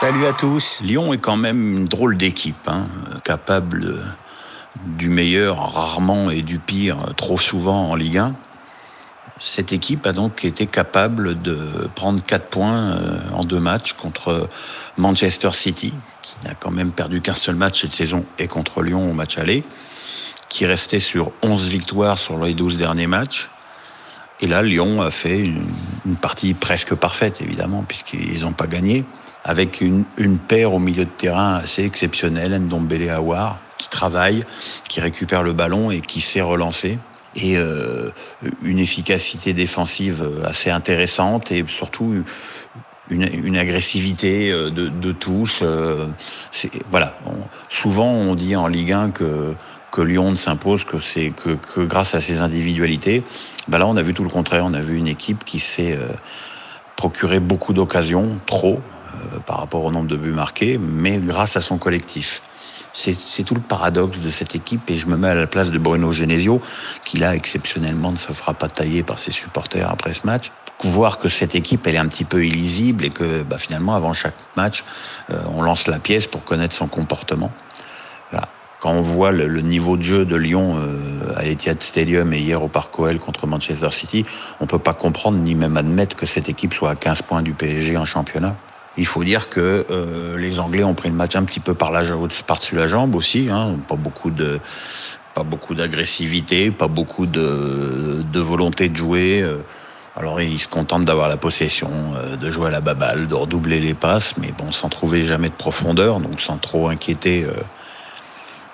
Salut à tous. Lyon est quand même une drôle d'équipe, hein, capable du meilleur rarement et du pire trop souvent en Ligue 1. Cette équipe a donc été capable de prendre 4 points euh, en deux matchs contre Manchester City, qui n'a quand même perdu qu'un seul match cette saison, et contre Lyon au match aller, qui restait sur 11 victoires sur les 12 derniers matchs. Et là, Lyon a fait une, partie presque parfaite, évidemment, puisqu'ils n'ont pas gagné avec une, une, paire au milieu de terrain assez exceptionnelle, Ndombele Awar, qui travaille, qui récupère le ballon et qui sait relancer. Et euh, une efficacité défensive assez intéressante et surtout une, une agressivité euh, de, de tous. Euh, voilà. souvent, on dit en Ligue 1 que que Lyon ne s'impose que c'est que, que, grâce à ses individualités. Ben là, on a vu tout le contraire. On a vu une équipe qui s'est euh, procuré beaucoup d'occasions, trop, par rapport au nombre de buts marqués, mais grâce à son collectif. C'est tout le paradoxe de cette équipe et je me mets à la place de Bruno Genesio, qui là exceptionnellement ne se fera pas tailler par ses supporters après ce match. Voir que cette équipe elle est un petit peu illisible et que bah, finalement avant chaque match euh, on lance la pièce pour connaître son comportement. Quand on voit le, niveau de jeu de Lyon euh, à l'Etihad Stadium et hier au Parc OL contre Manchester City, on peut pas comprendre ni même admettre que cette équipe soit à 15 points du PSG en championnat. Il faut dire que euh, les Anglais ont pris le match un petit peu par la par-dessus la jambe aussi. Hein, pas beaucoup d'agressivité, pas beaucoup de, volonté de jouer. Euh. Alors ils se contentent d'avoir la possession, euh, de jouer à la baballe, de redoubler les passes, mais bon, sans trouver jamais de profondeur, donc sans trop inquiéter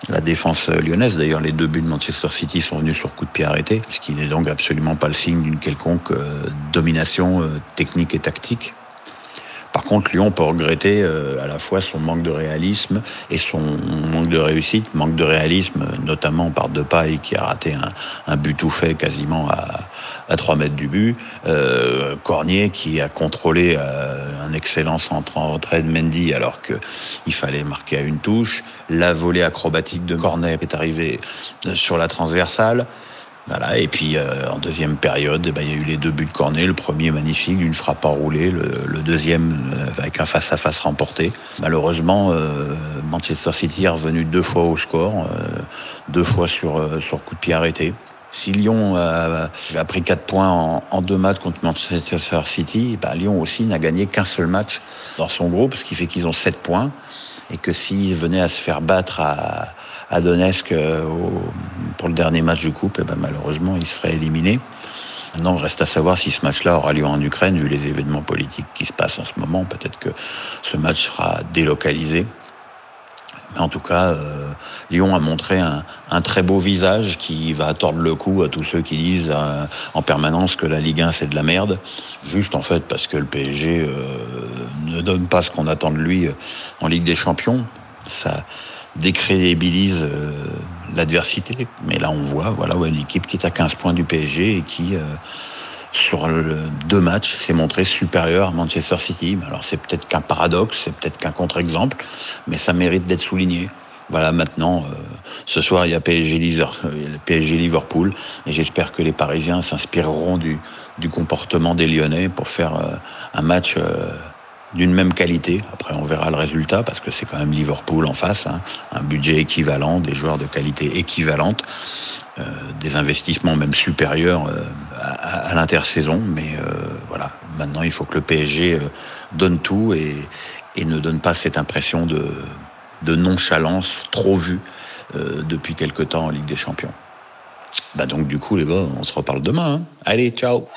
la défense lyonnaise. D'ailleurs, les deux buts de Manchester City sont venus sur coup de pied arrêté, ce qui n'est donc absolument pas le signe d'une quelconque domination technique et tactique. Par contre, Lyon peut regretter euh, à la fois son manque de réalisme et son manque de réussite. Manque de réalisme, notamment par Depay qui a raté un, un but tout fait quasiment à, à 3 mètres du but. Euh, Cornier qui a contrôlé euh, un excellent centre en retrait de Mendy alors qu'il fallait marquer à une touche. La volée acrobatique de Cornet est arrivée sur la transversale. Voilà, et puis euh, en deuxième période, eh ben, il y a eu les deux buts de Cornet, le premier magnifique, une frappe enroulée, le, le deuxième euh, avec un face-à-face remporté. Malheureusement, euh, Manchester City est revenu deux fois au score, euh, deux fois sur, euh, sur coup de pied arrêté. Si Lyon a, a pris quatre points en, en, deux matchs contre Manchester City, ben, Lyon aussi n'a gagné qu'un seul match dans son groupe, ce qui fait qu'ils ont sept points, et que s'ils venaient à se faire battre à à Donetsk euh, au, pour le dernier match du coupe, et eh ben malheureusement, il serait éliminé. Maintenant, reste à savoir si ce match-là aura lieu en Ukraine, vu les événements politiques qui se passent en ce moment. Peut-être que ce match sera délocalisé. Mais en tout cas, euh, Lyon a montré un, très beau visage qui va tordre le cou à tous ceux qui disent euh, en permanence que la Ligue 1 c'est de la merde. Juste en fait parce que le PSG euh, ne donne pas ce qu'on attend de lui en Ligue des Champions. Ça, décrédibilise l'adversité. Mais là, on voit voilà, une équipe qui est à 15 points du PSG et qui, euh, sur deux matchs, s'est montrée supérieure à Manchester City. Alors, c'est peut-être qu'un paradoxe, c'est peut-être qu'un contre-exemple, mais ça mérite d'être souligné. Voilà, maintenant, euh, ce soir, il y a PSG, PSG Liverpool, et j'espère que les Parisiens s'inspireront du, comportement des Lyonnais pour faire euh, un match euh, d'une même qualité. Après, on verra le résultat parce que c'est quand même Liverpool en face, hein. un budget équivalent, des joueurs de qualité équivalente, euh, des investissements même supérieurs euh, à, à l'intersaison. Mais euh, voilà, maintenant il faut que le PSG euh, donne tout et, et, ne donne pas cette impression de, de nonchalance trop vue euh, depuis quelque temps en Ligue des Champions. Bah donc du coup les gars, on se reparle demain. Hein. Allez, ciao